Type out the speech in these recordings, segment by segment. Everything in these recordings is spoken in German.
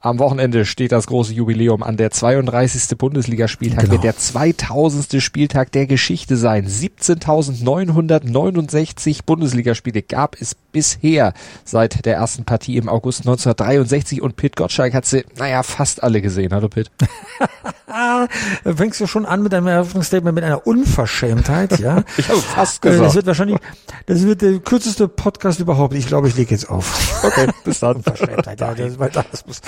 Am Wochenende steht das große Jubiläum an. Der 32. Bundesligaspieltag Genau. wird der 2000. Spieltag der Geschichte sein. 17.969 Bundesligaspiele gab es bisher seit der ersten Partie im August 1963 und Pitt Gottschalk hat sie, naja, fast alle gesehen. Hallo Pitt. Da fängst du schon an mit einem Eröffnungsstatement mit einer Unverschämtheit, ja? Ich habe fast Äh, Das gesagt. wird wahrscheinlich, das wird der kürzeste Podcast überhaupt. Ich glaube, ich lege jetzt auf. Okay, bis dann. Unverschämtheit, ja, das, das muss,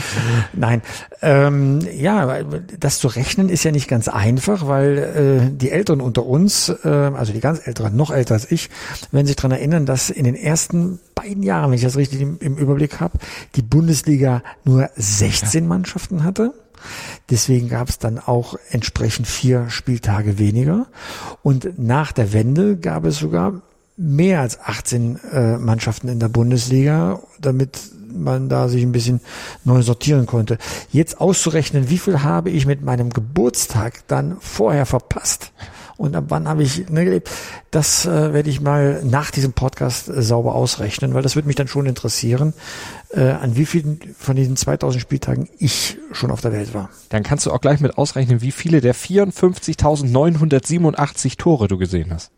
nein, ähm, ja, das zu rechnen ist ja nicht ganz einfach, weil äh, die Älteren unter uns, äh, also die ganz Älteren, noch älter als ich, werden sich daran erinnern, dass in den ersten beiden Jahren, wenn ich das richtig im, im Überblick habe, die Bundesliga nur 16 Mannschaften hatte. Deswegen gab es dann auch entsprechend vier Spieltage weniger. Und nach der Wende gab es sogar mehr als 18 äh, Mannschaften in der Bundesliga, damit man da sich ein bisschen neu sortieren konnte. Jetzt auszurechnen, wie viel habe ich mit meinem Geburtstag dann vorher verpasst und ab wann habe ich ne, gelebt, das äh, werde ich mal nach diesem Podcast äh, sauber ausrechnen, weil das würde mich dann schon interessieren, äh, an wie vielen von diesen 2000 Spieltagen ich schon auf der Welt war. Dann kannst du auch gleich mit ausrechnen, wie viele der 54.987 Tore du gesehen hast.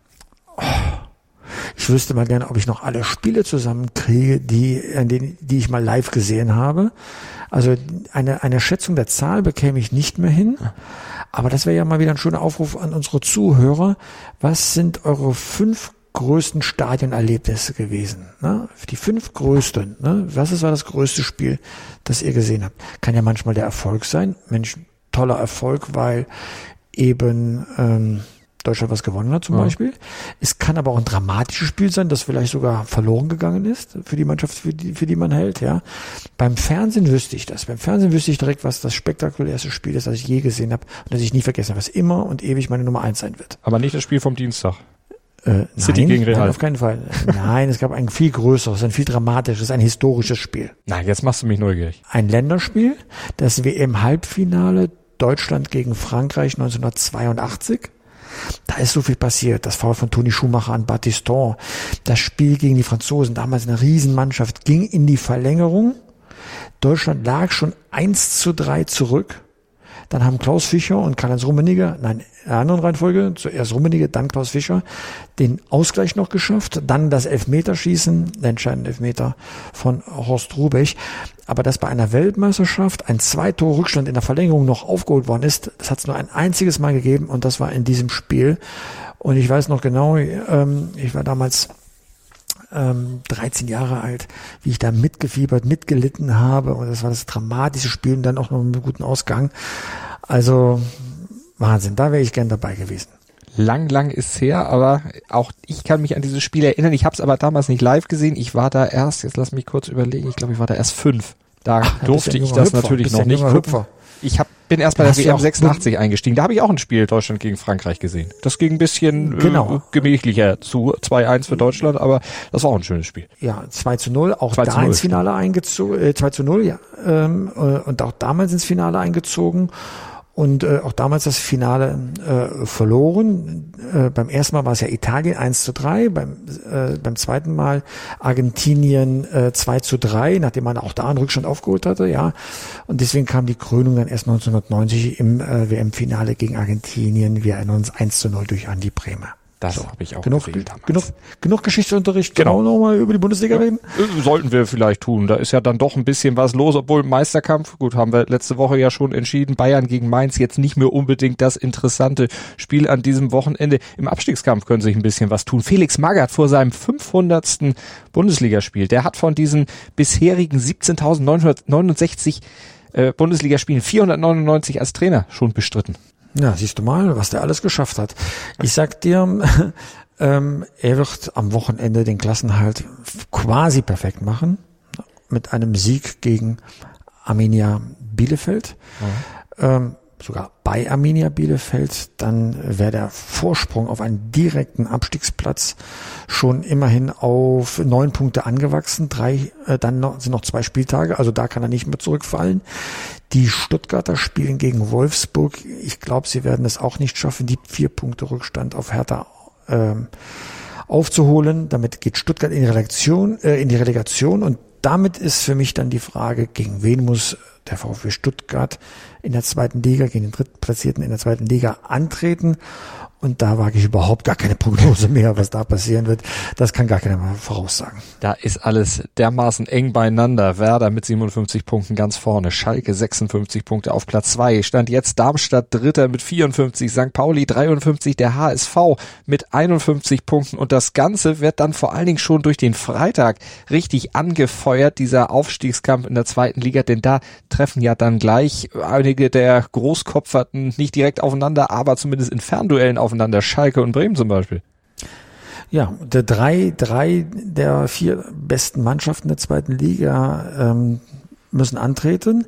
Ich wüsste mal gerne, ob ich noch alle Spiele zusammenkriege, die, an denen, die ich mal live gesehen habe. Also eine, eine Schätzung der Zahl bekäme ich nicht mehr hin. Aber das wäre ja mal wieder ein schöner Aufruf an unsere Zuhörer. Was sind eure fünf größten Stadionerlebnisse gewesen? Ne? Die fünf größten. Ne? Was ist war das größte Spiel, das ihr gesehen habt? Kann ja manchmal der Erfolg sein. Mensch, toller Erfolg, weil eben ähm, Deutschland was gewonnen hat zum Ja. Beispiel. Es kann aber auch ein dramatisches Spiel sein, das vielleicht sogar verloren gegangen ist für die Mannschaft, für die, für die man hält. Ja, Beim Fernsehen wüsste ich das. Beim Fernsehen wüsste ich direkt, was das spektakulärste Spiel ist, das ich je gesehen habe und das ich nie vergessen habe, was immer und ewig meine Nummer eins sein wird. Aber nicht das Spiel vom Dienstag. Äh, City nein, gegen Real. Nein, auf keinen Fall. Nein, es gab ein viel größeres, ein viel dramatisches, ein historisches Spiel. Na, jetzt machst du mich neugierig. Ein Länderspiel, das WM-Halbfinale Deutschland gegen Frankreich 1982. Da ist so viel passiert. Das Foul von Toni Schumacher an Battiston. Das Spiel gegen die Franzosen, damals eine Riesenmannschaft, ging in die Verlängerung. Deutschland lag schon 1 zu 3 zurück. Dann haben Klaus Fischer und Karl-Heinz Rummenigge, nein, in der anderen Reihenfolge, zuerst Rummenigge, dann Klaus Fischer, den Ausgleich noch geschafft, dann das Elfmeterschießen, der entscheidende Elfmeter von Horst Rubech. Aber dass bei einer Weltmeisterschaft ein Zwei-Tor Rückstand in der Verlängerung noch aufgeholt worden ist, das hat es nur ein einziges Mal gegeben und das war in diesem Spiel. Und ich weiß noch genau, ähm, ich war damals ähm, 13 Jahre alt, wie ich da mitgefiebert, mitgelitten habe. Und das war das dramatische Spiel und dann auch noch mit einem guten Ausgang. Also Wahnsinn, da wäre ich gern dabei gewesen. Lang, lang ist's her, aber auch ich kann mich an dieses Spiel erinnern. Ich habe es aber damals nicht live gesehen. Ich war da erst, jetzt lass mich kurz überlegen, ich glaube, ich war da erst fünf. Da Ach, durfte ich das Hüpfer, natürlich noch nicht. Hüpfer. Ich hab, bin erst bei der WM auch- 86 eingestiegen. Da habe ich auch ein Spiel Deutschland gegen Frankreich gesehen. Das ging ein bisschen Genau. äh, gemächlicher zu 2-1 für Deutschland, aber das war auch ein schönes Spiel. Ja, 2 zu 0, auch 2 zu da 0, ins Finale eingezogen, äh, 2 zu 0, ja, ähm, äh, und auch damals ins Finale eingezogen und äh, auch damals das Finale äh, verloren. Äh, beim ersten Mal war es ja Italien 1 zu 3, beim, äh, beim zweiten Mal Argentinien äh, 2 zu 3, nachdem man auch da einen Rückstand aufgeholt hatte, ja. Und deswegen kam die Krönung dann erst 1990 im äh, WM-Finale gegen Argentinien. Wir erinnern uns 1 zu 0 durch Andi Bremer. Das habe ich auch Genug, gesehen damals. genug, genug Geschichtsunterricht. Genau. Genau. nochmal über die Bundesliga reden. Äh, Sollten wir vielleicht tun. Da ist ja dann doch ein bisschen was los, obwohl Meisterkampf, gut, haben wir letzte Woche ja schon entschieden, Bayern gegen Mainz jetzt nicht mehr unbedingt das interessante Spiel an diesem Wochenende. Im Abstiegskampf können sich ein bisschen was tun. Felix Magath vor seinem 500. Bundesligaspiel, der hat von diesen bisherigen 17.969 äh, Bundesligaspielen 499 als Trainer schon bestritten. Ja, siehst du mal, was der alles geschafft hat. Ich sag dir, ähm, er wird am Wochenende den Klassenhalt quasi perfekt machen mit einem Sieg gegen Arminia Bielefeld. Ähm, sogar bei Arminia Bielefeld, dann wäre der Vorsprung auf einen direkten Abstiegsplatz schon immerhin auf neun Punkte angewachsen. Drei, äh, dann noch, sind noch zwei Spieltage, also da kann er nicht mehr zurückfallen. Die Stuttgarter spielen gegen Wolfsburg. Ich glaube, sie werden es auch nicht schaffen. Die vier Punkte Rückstand auf Hertha ähm, aufzuholen. Damit geht Stuttgart in die Relegation, äh, in die Relegation und damit ist für mich dann die Frage, gegen wen muss der VfB Stuttgart in der zweiten Liga, gegen den Drittplatzierten in der zweiten Liga antreten. Und da wage ich überhaupt gar keine Prognose mehr, was da passieren wird. Das kann gar keiner mal voraussagen. Da ist alles dermaßen eng beieinander. Werder mit 57 Punkten ganz vorne. Schalke 56 Punkte auf Platz 2. Stand jetzt Darmstadt Dritter mit 54. St. Pauli 53. Der HSV mit 51 Punkten. Und das Ganze wird dann vor allen Dingen schon durch den Freitag richtig angefeuert, dieser Aufstiegskampf in der zweiten Liga. Denn da treffen ja dann gleich einige der Großkopferten nicht direkt aufeinander, aber zumindest in Fernduellen auf aufeinander, Schalke und Bremen zum Beispiel. Ja, der drei, drei der vier besten Mannschaften der zweiten Liga ähm, müssen antreten.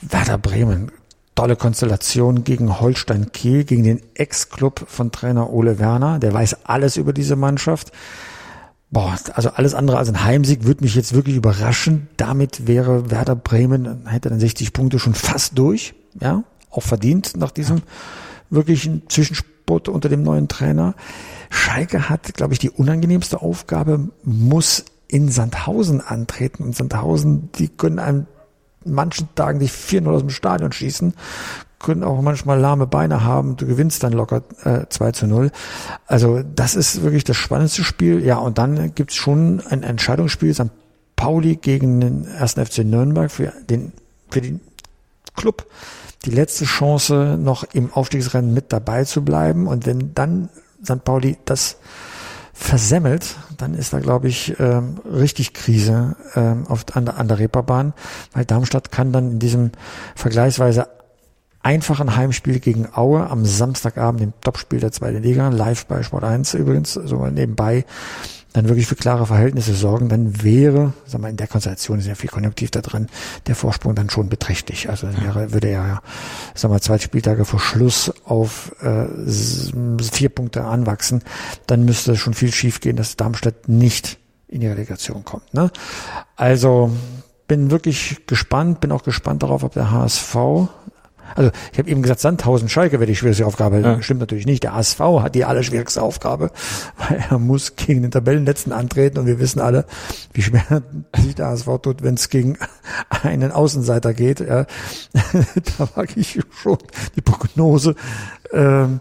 Werder Bremen, tolle Konstellation gegen Holstein Kiel, gegen den Ex-Club von Trainer Ole Werner. Der weiß alles über diese Mannschaft. Boah, also alles andere als ein Heimsieg würde mich jetzt wirklich überraschen. Damit wäre Werder Bremen, hätte dann 60 Punkte schon fast durch. Ja, auch verdient nach diesem wirklichen Zwischenspiel Sport unter dem neuen Trainer. Schalke hat, glaube ich, die unangenehmste Aufgabe, muss in Sandhausen antreten. Und Sandhausen, die können an manchen Tagen die 4-0 aus dem Stadion schießen, können auch manchmal lahme Beine haben. Du gewinnst dann locker äh, 2 zu 0. Also das ist wirklich das spannendste Spiel. Ja, und dann gibt's schon ein Entscheidungsspiel, St. Pauli gegen den 1. FC Nürnberg für den, für den Club die letzte Chance, noch im Aufstiegsrennen mit dabei zu bleiben. Und wenn dann St. Pauli das versemmelt, dann ist da, glaube ich, ähm, richtig Krise ähm, auf, an, der, an der Reeperbahn, weil Darmstadt kann dann in diesem vergleichsweise einfachen Heimspiel gegen Aue am Samstagabend, dem Topspiel der zweiten Liga, live bei Sport 1 übrigens, so mal nebenbei, dann wirklich für klare Verhältnisse sorgen, dann wäre, sag mal, in der Konstellation ist ja viel Konjunktiv da drin, der Vorsprung dann schon beträchtlich. Also dann wäre, würde er ja, sag mal, zwei Spieltage vor Schluss auf äh, vier Punkte anwachsen. Dann müsste schon viel schiefgehen, dass Darmstadt nicht in die Relegation kommt. Ne? Also bin wirklich gespannt, bin auch gespannt darauf, ob der HSV also ich habe eben gesagt, Sandhausen Schalke wäre die schwierigste Aufgabe. Ja. Stimmt natürlich nicht. Der ASV hat die allerschwierigste Aufgabe, weil er muss gegen den Tabellenletzten antreten und wir wissen alle, wie schwer sich der ASV tut, wenn es gegen einen Außenseiter geht. Ja. da wage ich schon die Prognose. Ähm,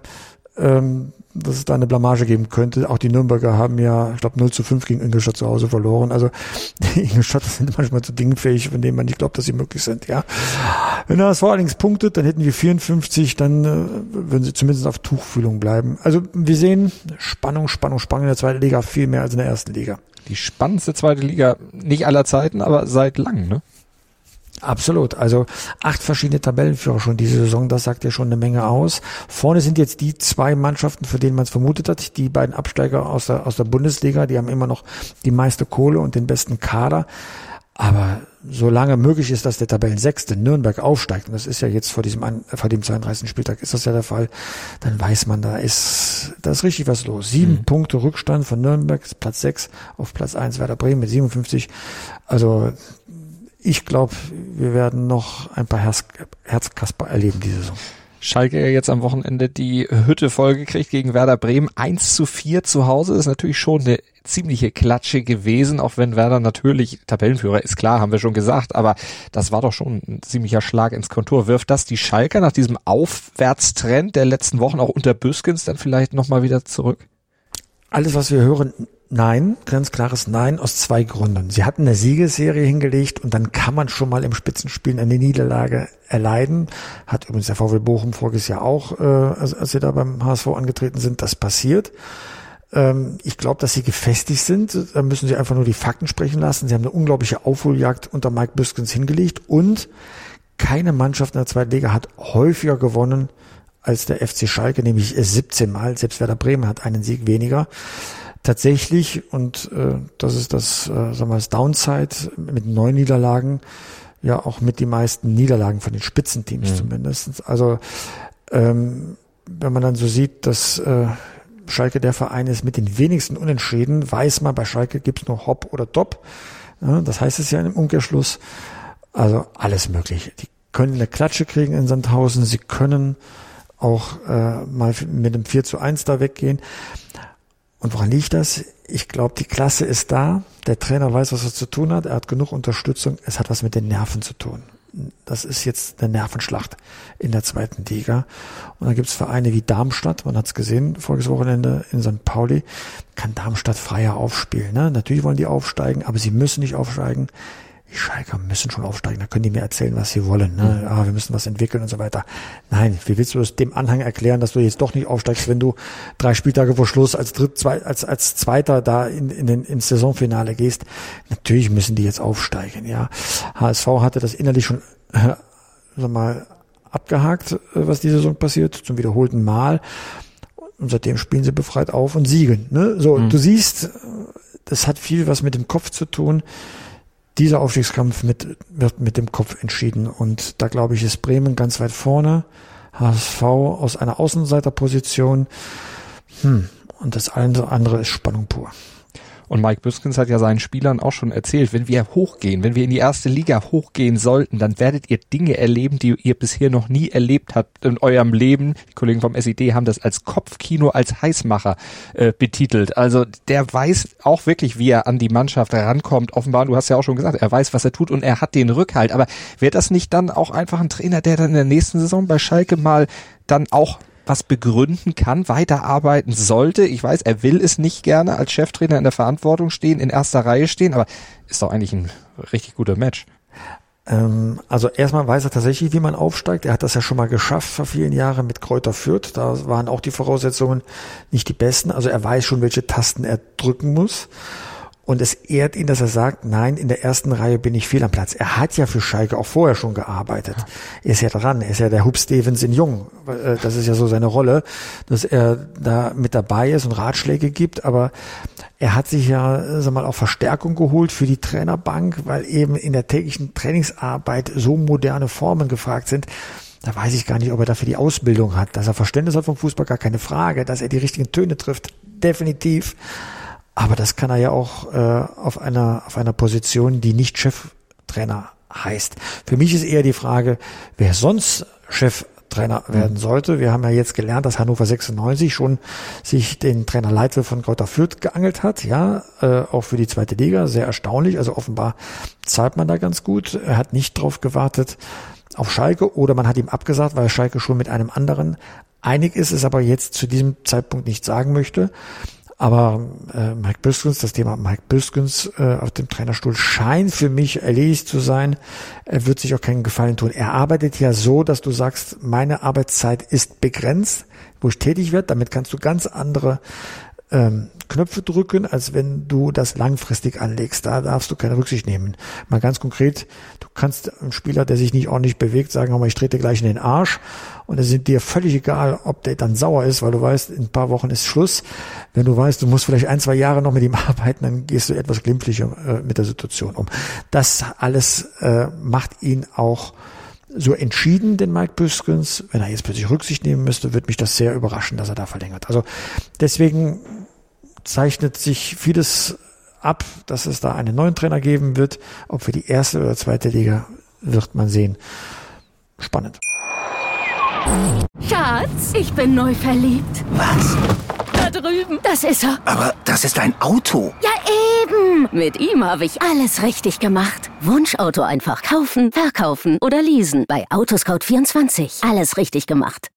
ähm, dass es da eine Blamage geben könnte. Auch die Nürnberger haben ja, ich glaube, 0 zu 5 gegen Ingolstadt zu Hause verloren. Also Ingolstadt sind manchmal zu Dingen fähig, von denen man nicht glaubt, dass sie möglich sind. Ja, Wenn er das vor allerdings punktet, dann hätten wir 54, dann äh, würden sie zumindest auf Tuchfühlung bleiben. Also wir sehen Spannung, Spannung, Spannung in der zweiten Liga viel mehr als in der ersten Liga. Die spannendste zweite Liga, nicht aller Zeiten, aber seit langem, ne? Absolut. Also acht verschiedene Tabellenführer schon diese Saison, das sagt ja schon eine Menge aus. Vorne sind jetzt die zwei Mannschaften, für denen man es vermutet hat, die beiden Absteiger aus der, aus der Bundesliga, die haben immer noch die meiste Kohle und den besten Kader. Aber solange möglich ist, dass der Tabellensechste Nürnberg aufsteigt, und das ist ja jetzt vor diesem, vor dem 32. Spieltag ist das ja der Fall, dann weiß man, da ist, da ist richtig was los. Sieben mhm. Punkte Rückstand von Nürnberg, Platz sechs auf Platz eins Werder Bremen mit 57. Also ich glaube, wir werden noch ein paar Herz Herzkasper erleben diese Saison. Schalke jetzt am Wochenende die Hütte vollgekriegt gegen Werder Bremen. 1 zu 4 zu Hause ist natürlich schon eine ziemliche Klatsche gewesen, auch wenn Werder natürlich Tabellenführer ist, klar, haben wir schon gesagt, aber das war doch schon ein ziemlicher Schlag ins Kontur. Wirft das die Schalker nach diesem Aufwärtstrend der letzten Wochen auch unter Büskens dann vielleicht nochmal wieder zurück? Alles, was wir hören, Nein, ganz klares Nein aus zwei Gründen. Sie hatten eine Siegesserie hingelegt und dann kann man schon mal im Spitzenspiel eine Niederlage erleiden. Hat übrigens der VW Bochum voriges Jahr auch, äh, als, als sie da beim HSV angetreten sind, das passiert. Ähm, ich glaube, dass sie gefestigt sind. Da müssen sie einfach nur die Fakten sprechen lassen. Sie haben eine unglaubliche Aufholjagd unter Mike Büskens hingelegt und keine Mannschaft in der zweiten Liga hat häufiger gewonnen als der FC Schalke, nämlich 17 Mal. Selbst Werder Bremen hat einen Sieg weniger tatsächlich, und äh, das ist das, äh, sagen wir, das Downside mit neun Niederlagen, ja auch mit die meisten Niederlagen von den Spitzenteams mhm. zumindest. Also ähm, wenn man dann so sieht, dass äh, Schalke der Verein ist mit den wenigsten Unentschieden, weiß man, bei Schalke gibt's nur Hop oder Top. Ja, das heißt es ja im Umkehrschluss. Also alles möglich. Die können eine Klatsche kriegen in Sandhausen, sie können auch äh, mal mit einem 4 zu 1 da weggehen. Und woran liegt das? Ich glaube, die Klasse ist da. Der Trainer weiß, was er zu tun hat. Er hat genug Unterstützung. Es hat was mit den Nerven zu tun. Das ist jetzt eine Nervenschlacht in der zweiten Liga. Und dann gibt es Vereine wie Darmstadt, man hat es gesehen, voriges Wochenende in St. Pauli, kann Darmstadt freier aufspielen. Ne? Natürlich wollen die aufsteigen, aber sie müssen nicht aufsteigen die Schalker müssen schon aufsteigen, da können die mir erzählen, was sie wollen. Ne? Mhm. Ah, wir müssen was entwickeln und so weiter. Nein, wie willst du es dem Anhang erklären, dass du jetzt doch nicht aufsteigst, wenn du drei Spieltage vor Schluss als Dritt, zwei, als, als Zweiter da in, in den, ins Saisonfinale gehst? Natürlich müssen die jetzt aufsteigen, ja. HSV hatte das innerlich schon, äh, sag mal, abgehakt, äh, was die Saison passiert, zum wiederholten Mal. Und seitdem spielen sie befreit auf und siegen. Ne? So, mhm. du siehst, das hat viel was mit dem Kopf zu tun dieser Aufstiegskampf mit, wird mit dem Kopf entschieden. Und da glaube ich, ist Bremen ganz weit vorne. HSV aus einer Außenseiterposition. Hm. Und das andere ist Spannung pur. Und Mike Büskens hat ja seinen Spielern auch schon erzählt, wenn wir hochgehen, wenn wir in die erste Liga hochgehen sollten, dann werdet ihr Dinge erleben, die ihr bisher noch nie erlebt habt in eurem Leben. Die Kollegen vom SED haben das als Kopfkino, als Heißmacher äh, betitelt. Also der weiß auch wirklich, wie er an die Mannschaft rankommt. Offenbar, du hast ja auch schon gesagt, er weiß, was er tut und er hat den Rückhalt. Aber wäre das nicht dann auch einfach ein Trainer, der dann in der nächsten Saison bei Schalke mal dann auch was begründen kann, weiterarbeiten sollte. Ich weiß, er will es nicht gerne als Cheftrainer in der Verantwortung stehen, in erster Reihe stehen, aber ist doch eigentlich ein richtig guter Match. Ähm, also erstmal weiß er tatsächlich, wie man aufsteigt. Er hat das ja schon mal geschafft vor vielen Jahren mit Kräuter Fürth. Da waren auch die Voraussetzungen nicht die besten. Also er weiß schon, welche Tasten er drücken muss. Und es ehrt ihn, dass er sagt, nein, in der ersten Reihe bin ich viel am Platz. Er hat ja für Schalke auch vorher schon gearbeitet. Er ist ja dran. Er ist ja der Hub Stevens in Jung. Äh, das ist ja so seine Rolle, dass er da mit dabei ist und Ratschläge gibt. Aber er hat sich ja, sag mal, auch Verstärkung geholt für die Trainerbank, weil eben in der täglichen Trainingsarbeit so moderne Formen gefragt sind. Da weiß ich gar nicht, ob er dafür die Ausbildung hat. Dass er Verständnis hat vom Fußball, gar keine Frage. Dass er die richtigen Töne trifft, definitiv. Aber das kann er ja auch äh, auf einer auf einer Position, die nicht Cheftrainer heißt. Für mich ist eher die Frage, wer sonst Cheftrainer mhm. werden sollte. Wir haben ja jetzt gelernt, dass Hannover 96 schon sich den Trainer Leitl von Kräuter Fürth geangelt hat, ja, äh, auch für die zweite Liga, sehr erstaunlich. Also offenbar zahlt man da ganz gut. Er hat nicht drauf gewartet auf Schalke oder man hat ihm abgesagt, weil Schalke schon mit einem anderen einig ist, es aber jetzt zu diesem Zeitpunkt nicht sagen möchte. Aber äh, Mike Biskens, das Thema Mike Biskens äh, auf dem Trainerstuhl scheint für mich erledigt zu sein. Er wird sich auch keinen Gefallen tun. Er arbeitet ja so, dass du sagst, meine Arbeitszeit ist begrenzt, wo ich tätig werde. Damit kannst du ganz andere ähm, Knöpfe drücken, als wenn du das langfristig anlegst. Da darfst du keine Rücksicht nehmen. Mal ganz konkret, du kannst einem Spieler, der sich nicht ordentlich bewegt, sagen, mal, ich trete gleich in den Arsch. Und es ist dir völlig egal, ob der dann sauer ist, weil du weißt, in ein paar Wochen ist Schluss. Wenn du weißt, du musst vielleicht ein, zwei Jahre noch mit ihm arbeiten, dann gehst du etwas glimpflicher äh, mit der Situation um. Das alles äh, macht ihn auch so entschieden, den Mike Büskens. Wenn er jetzt plötzlich Rücksicht nehmen müsste, wird mich das sehr überraschen, dass er da verlängert. Also deswegen zeichnet sich vieles ab, dass es da einen neuen Trainer geben wird. Ob für die erste oder zweite Liga wird man sehen. Spannend. Schatz, ich bin neu verliebt. Was? Da drüben. Das ist er. Aber das ist ein Auto. Ja, eben. Mit ihm habe ich alles richtig gemacht. Wunschauto einfach kaufen, verkaufen oder leasen. Bei Autoscout24. Alles richtig gemacht.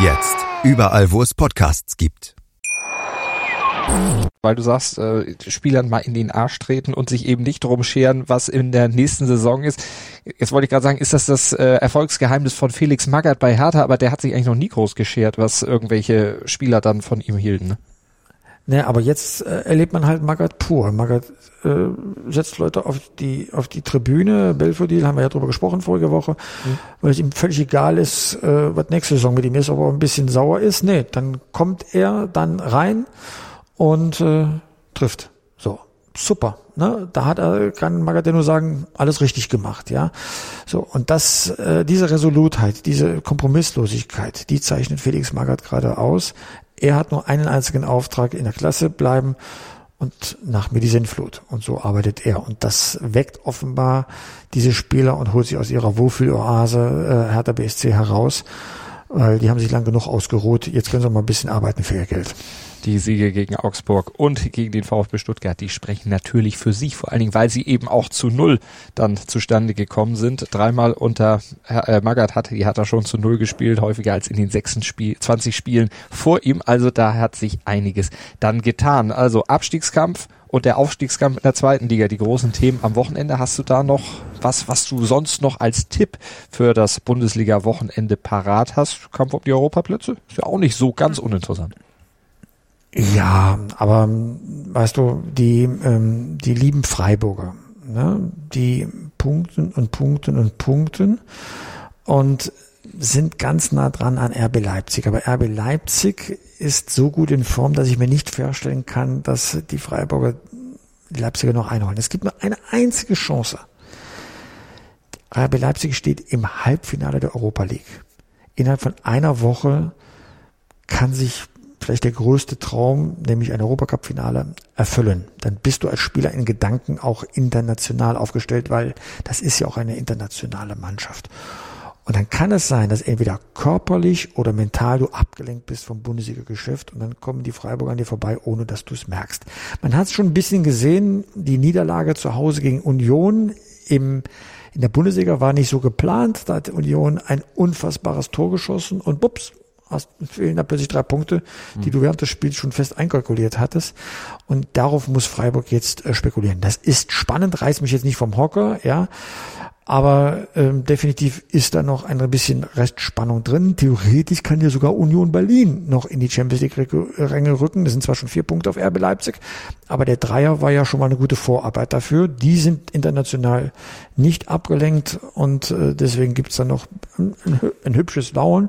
Jetzt. Überall, wo es Podcasts gibt. Weil du sagst, äh, Spielern mal in den Arsch treten und sich eben nicht drum scheren, was in der nächsten Saison ist. Jetzt wollte ich gerade sagen, ist das das äh, Erfolgsgeheimnis von Felix Magath bei Hertha, aber der hat sich eigentlich noch nie groß geschert, was irgendwelche Spieler dann von ihm hielten. Ne? Ne, aber jetzt äh, erlebt man halt Magath pur. Magath äh, setzt Leute auf die auf die Tribüne. Belfodil haben wir ja drüber gesprochen vorige Woche, mhm. weil es ihm völlig egal ist, äh, was nächste Saison mit ihm ist, ob er ein bisschen sauer ist. Nee, dann kommt er dann rein und äh, trifft. So, super. Ne? Da hat er, kann Magath nur sagen, alles richtig gemacht, ja. So, und das, äh, diese Resolutheit, diese Kompromisslosigkeit, die zeichnet Felix Magath gerade aus. Er hat nur einen einzigen Auftrag in der Klasse bleiben und nach mir die Sinnflut. Und so arbeitet er. Und das weckt offenbar diese Spieler und holt sie aus ihrer Wohlfühloase äh, Hertha BSC heraus, weil die haben sich lang genug ausgeruht. Jetzt können sie mal ein bisschen arbeiten für ihr Geld die Siege gegen Augsburg und gegen den VfB Stuttgart, die sprechen natürlich für sich, vor allen Dingen, weil sie eben auch zu Null dann zustande gekommen sind. Dreimal unter äh, Magath hat, die hat er schon zu Null gespielt, häufiger als in den sechsten Spiel, 20 Spielen vor ihm. Also da hat sich einiges dann getan. Also Abstiegskampf und der Aufstiegskampf in der zweiten Liga, die großen Themen am Wochenende. Hast du da noch was, was du sonst noch als Tipp für das Bundesliga-Wochenende parat hast? Kampf um die Europaplätze? Ist ja auch nicht so ganz uninteressant. Ja, aber weißt du, die, ähm, die lieben Freiburger, ne? die punkten und punkten und punkten und sind ganz nah dran an RB Leipzig. Aber RB Leipzig ist so gut in Form, dass ich mir nicht vorstellen kann, dass die Freiburger die Leipziger noch einholen. Es gibt nur eine einzige Chance. RB Leipzig steht im Halbfinale der Europa League. Innerhalb von einer Woche kann sich vielleicht der größte Traum, nämlich ein Europacup-Finale, erfüllen. Dann bist du als Spieler in Gedanken auch international aufgestellt, weil das ist ja auch eine internationale Mannschaft. Und dann kann es sein, dass entweder körperlich oder mental du abgelenkt bist vom Bundesliga-Geschäft und dann kommen die Freiburger an dir vorbei, ohne dass du es merkst. Man hat es schon ein bisschen gesehen, die Niederlage zu Hause gegen Union im in der Bundesliga war nicht so geplant. Da hat Union ein unfassbares Tor geschossen und bups, hast, fehlen da plötzlich drei Punkte, die du während des Spiels schon fest einkalkuliert hattest. Und darauf muss Freiburg jetzt äh, spekulieren. Das ist spannend, reißt mich jetzt nicht vom Hocker, ja. Aber ähm, definitiv ist da noch ein bisschen Restspannung drin. Theoretisch kann ja sogar Union Berlin noch in die Champions League-Ränge rücken. Das sind zwar schon vier Punkte auf RB Leipzig, aber der Dreier war ja schon mal eine gute Vorarbeit dafür. Die sind international nicht abgelenkt und äh, deswegen gibt's da noch ein, ein hübsches Lauern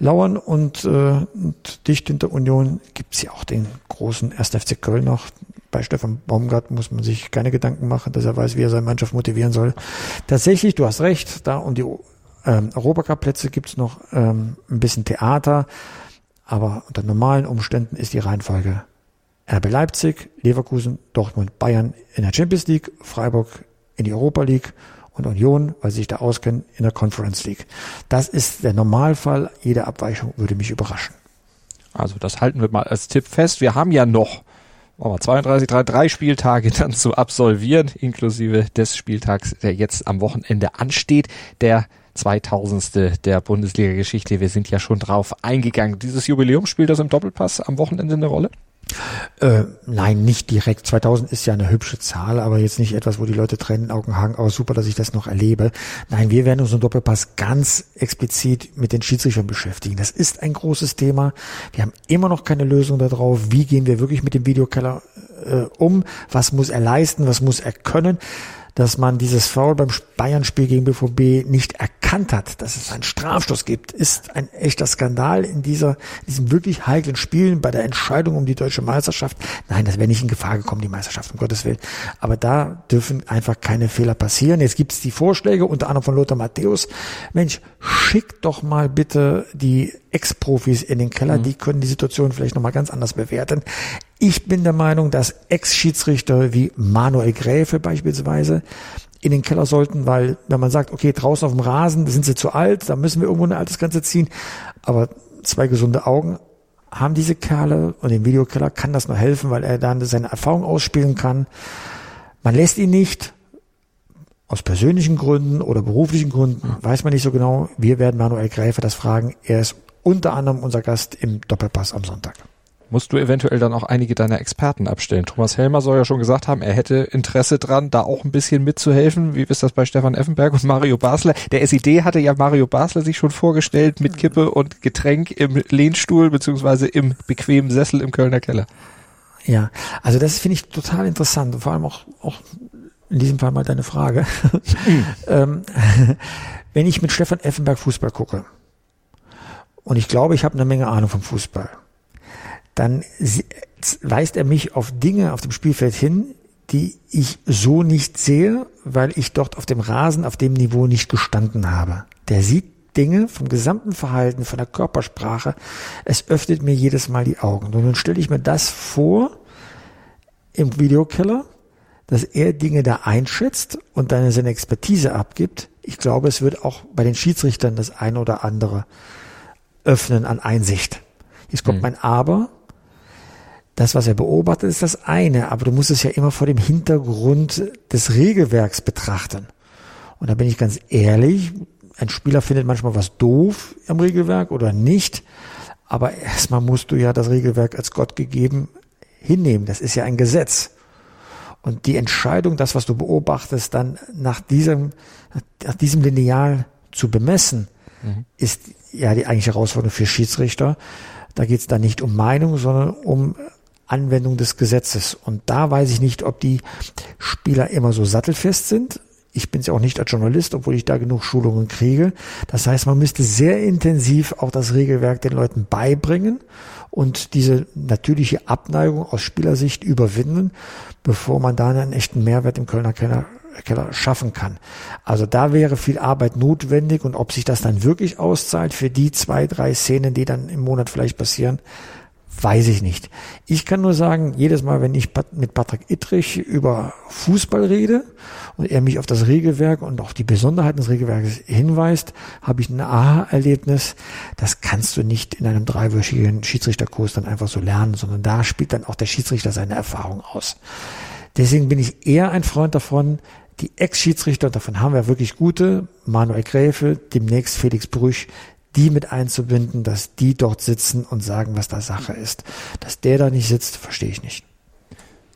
lauern und, äh, und dicht hinter Union gibt's ja auch den großen 1. FC Köln noch. Bei Stefan Baumgart muss man sich keine Gedanken machen, dass er weiß, wie er seine Mannschaft motivieren soll. Tatsächlich, du hast recht, da um die ähm, Europacup-Plätze gibt's noch ähm, ein bisschen Theater, aber unter normalen Umständen ist die Reihenfolge RB Leipzig, Leverkusen, Dortmund, Bayern in der Champions League, Freiburg in die Europa League und Union, weil sie sich da auskennen, in der Conference League. Das ist der Normalfall. Jede Abweichung würde mich überraschen. Also das halten wir mal als Tipp fest. Wir haben ja noch oh, 32, 3, drei Spieltage dann zu absolvieren, inklusive des Spieltags, der jetzt am Wochenende ansteht. Der 2000. der Bundesliga-Geschichte. Wir sind ja schon drauf eingegangen. Dieses Jubiläum spielt das im Doppelpass am Wochenende eine Rolle? Äh, nein, nicht direkt. 2000 ist ja eine hübsche Zahl, aber jetzt nicht etwas, wo die Leute Tränen Augen hangen. Aber super, dass ich das noch erlebe. Nein, wir werden uns im Doppelpass ganz explizit mit den Schiedsrichtern beschäftigen. Das ist ein großes Thema. Wir haben immer noch keine Lösung darauf. Wie gehen wir wirklich mit dem Videokeller äh, um? Was muss er leisten? Was muss er können? Dass man dieses Foul beim Bayern-Spiel gegen BVB nicht erkannt hat, dass es einen Strafstoß gibt, ist ein echter Skandal in dieser, diesem wirklich heiklen Spielen bei der Entscheidung um die deutsche Meisterschaft. Nein, das wäre nicht in Gefahr gekommen, die Meisterschaft, um Gottes Willen. Aber da dürfen einfach keine Fehler passieren. Jetzt gibt es die Vorschläge, unter anderem von Lothar Matthäus. Mensch, schick doch mal bitte die Ex-Profis in den Keller, mhm. die können die Situation vielleicht nochmal ganz anders bewerten. Ich bin der Meinung, dass Ex-Schiedsrichter wie Manuel Gräfe beispielsweise in den Keller sollten, weil wenn man sagt, okay, draußen auf dem Rasen sind sie zu alt, da müssen wir irgendwo eine Altersgrenze ziehen, aber zwei gesunde Augen haben diese Kerle und im Videokeller kann das nur helfen, weil er dann seine Erfahrung ausspielen kann. Man lässt ihn nicht, aus persönlichen Gründen oder beruflichen Gründen, weiß man nicht so genau. Wir werden Manuel Gräfe das fragen. Er ist unter anderem unser Gast im Doppelpass am Sonntag musst du eventuell dann auch einige deiner Experten abstellen. Thomas Helmer soll ja schon gesagt haben, er hätte Interesse dran, da auch ein bisschen mitzuhelfen. Wie ist das bei Stefan Effenberg und Mario Basler? Der SID hatte ja Mario Basler sich schon vorgestellt mit Kippe und Getränk im Lehnstuhl beziehungsweise im bequemen Sessel im Kölner Keller. Ja, also das finde ich total interessant. Vor allem auch, auch in diesem Fall mal deine Frage. ähm, wenn ich mit Stefan Effenberg Fußball gucke, und ich glaube, ich habe eine Menge Ahnung vom Fußball, dann weist er mich auf Dinge auf dem Spielfeld hin, die ich so nicht sehe, weil ich dort auf dem Rasen, auf dem Niveau nicht gestanden habe. Der sieht Dinge vom gesamten Verhalten, von der Körpersprache. Es öffnet mir jedes Mal die Augen. Und dann stelle ich mir das vor im Videokeller, dass er Dinge da einschätzt und dann seine Expertise abgibt. Ich glaube, es wird auch bei den Schiedsrichtern das eine oder andere öffnen an Einsicht. Jetzt kommt mhm. mein Aber. Das, was er beobachtet, ist das eine, aber du musst es ja immer vor dem Hintergrund des Regelwerks betrachten. Und da bin ich ganz ehrlich, ein Spieler findet manchmal was doof am Regelwerk oder nicht, aber erstmal musst du ja das Regelwerk als Gott gegeben hinnehmen. Das ist ja ein Gesetz. Und die Entscheidung, das, was du beobachtest, dann nach diesem, nach diesem Lineal zu bemessen, mhm. ist ja die eigentliche Herausforderung für Schiedsrichter. Da geht es dann nicht um Meinung, sondern um Anwendung des Gesetzes. Und da weiß ich nicht, ob die Spieler immer so sattelfest sind. Ich bin ja auch nicht als Journalist, obwohl ich da genug Schulungen kriege. Das heißt, man müsste sehr intensiv auch das Regelwerk den Leuten beibringen und diese natürliche Abneigung aus Spielersicht überwinden, bevor man da einen echten Mehrwert im Kölner Keller Keller schaffen kann. Also da wäre viel Arbeit notwendig und ob sich das dann wirklich auszahlt für die zwei, drei Szenen, die dann im Monat vielleicht passieren, weiß ich nicht. Ich kann nur sagen, jedes Mal, wenn ich mit Patrick Ittrich über Fußball rede und er mich auf das Regelwerk und auch die Besonderheiten des Regelwerkes hinweist, habe ich ein Aha-Erlebnis. Das kannst du nicht in einem dreiwöchigen Schiedsrichterkurs dann einfach so lernen, sondern da spielt dann auch der Schiedsrichter seine Erfahrung aus. Deswegen bin ich eher ein Freund davon, die Ex-Schiedsrichter, davon haben wir wirklich gute, Manuel Gräfe, demnächst Felix Brüch, die mit einzubinden, dass die dort sitzen und sagen, was da Sache ist. Dass der da nicht sitzt, verstehe ich nicht.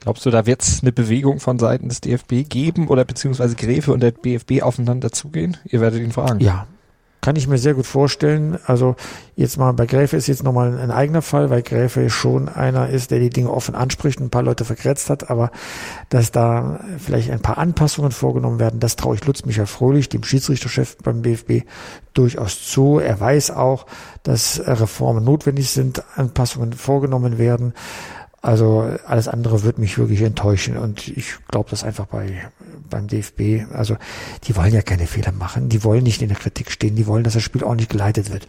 Glaubst du, da wird es eine Bewegung von Seiten des DFB geben oder beziehungsweise Gräfe und der BFB aufeinander zugehen? Ihr werdet ihn fragen. Ja, kann ich mir sehr gut vorstellen. Also jetzt mal bei Gräfe ist jetzt nochmal ein eigener Fall, weil Gräfe schon einer ist, der die Dinge offen anspricht ein paar Leute vergrätzt hat, aber dass da vielleicht ein paar Anpassungen vorgenommen werden, das traue ich Lutz Michael Fröhlich, dem Schiedsrichterchef beim BFB, durchaus zu. Er weiß auch, dass Reformen notwendig sind, Anpassungen vorgenommen werden. Also alles andere wird mich wirklich enttäuschen und ich glaube das einfach bei beim DFB. Also die wollen ja keine Fehler machen, die wollen nicht in der Kritik stehen, die wollen, dass das Spiel ordentlich geleitet wird.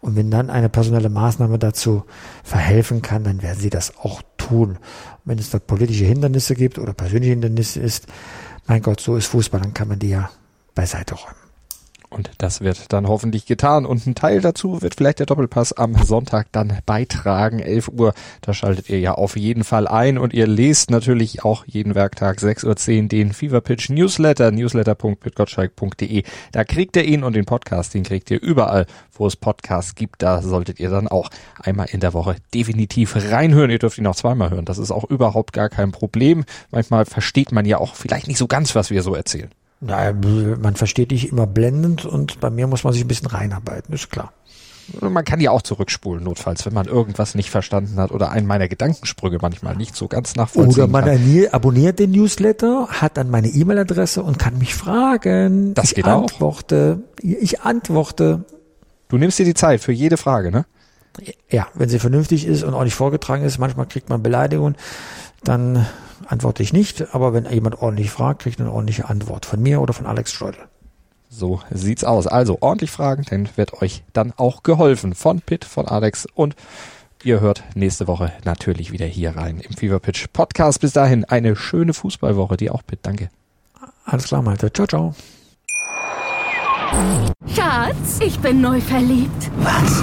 Und wenn dann eine personelle Maßnahme dazu verhelfen kann, dann werden sie das auch tun. Und wenn es da politische Hindernisse gibt oder persönliche Hindernisse ist, mein Gott, so ist Fußball, dann kann man die ja beiseite räumen. Und das wird dann hoffentlich getan. Und ein Teil dazu wird vielleicht der Doppelpass am Sonntag dann beitragen. 11 Uhr, da schaltet ihr ja auf jeden Fall ein. Und ihr lest natürlich auch jeden Werktag 6.10 Uhr den Fever Pitch Newsletter, newsletter.pitgottschalk.de. Da kriegt ihr ihn und den Podcast, den kriegt ihr überall, wo es Podcasts gibt. Da solltet ihr dann auch einmal in der Woche definitiv reinhören. Ihr dürft ihn auch zweimal hören. Das ist auch überhaupt gar kein Problem. Manchmal versteht man ja auch vielleicht nicht so ganz, was wir so erzählen. Naja, man versteht dich immer blendend und bei mir muss man sich ein bisschen reinarbeiten, ist klar. Man kann ja auch zurückspulen, notfalls, wenn man irgendwas nicht verstanden hat oder einen meiner Gedankensprünge manchmal nicht so ganz nachvollziehen Oder man kann. abonniert den Newsletter, hat dann meine E-Mail-Adresse und kann mich fragen. Das ich geht antworte, auch. Ich antworte. Du nimmst dir die Zeit für jede Frage, ne? Ja, wenn sie vernünftig ist und auch nicht vorgetragen ist. Manchmal kriegt man Beleidigungen, dann antworte ich nicht, aber wenn jemand ordentlich fragt, kriegt eine ordentliche Antwort von mir oder von Alex Streudel. So sieht's aus. Also ordentlich fragen, dann wird euch dann auch geholfen von Pitt, von Alex und ihr hört nächste Woche natürlich wieder hier rein im Fever Pitch Podcast. Bis dahin eine schöne Fußballwoche, die auch Pitt. Danke. Alles klar, Malte. Ciao, ciao. Schatz, ich bin neu verliebt. Was?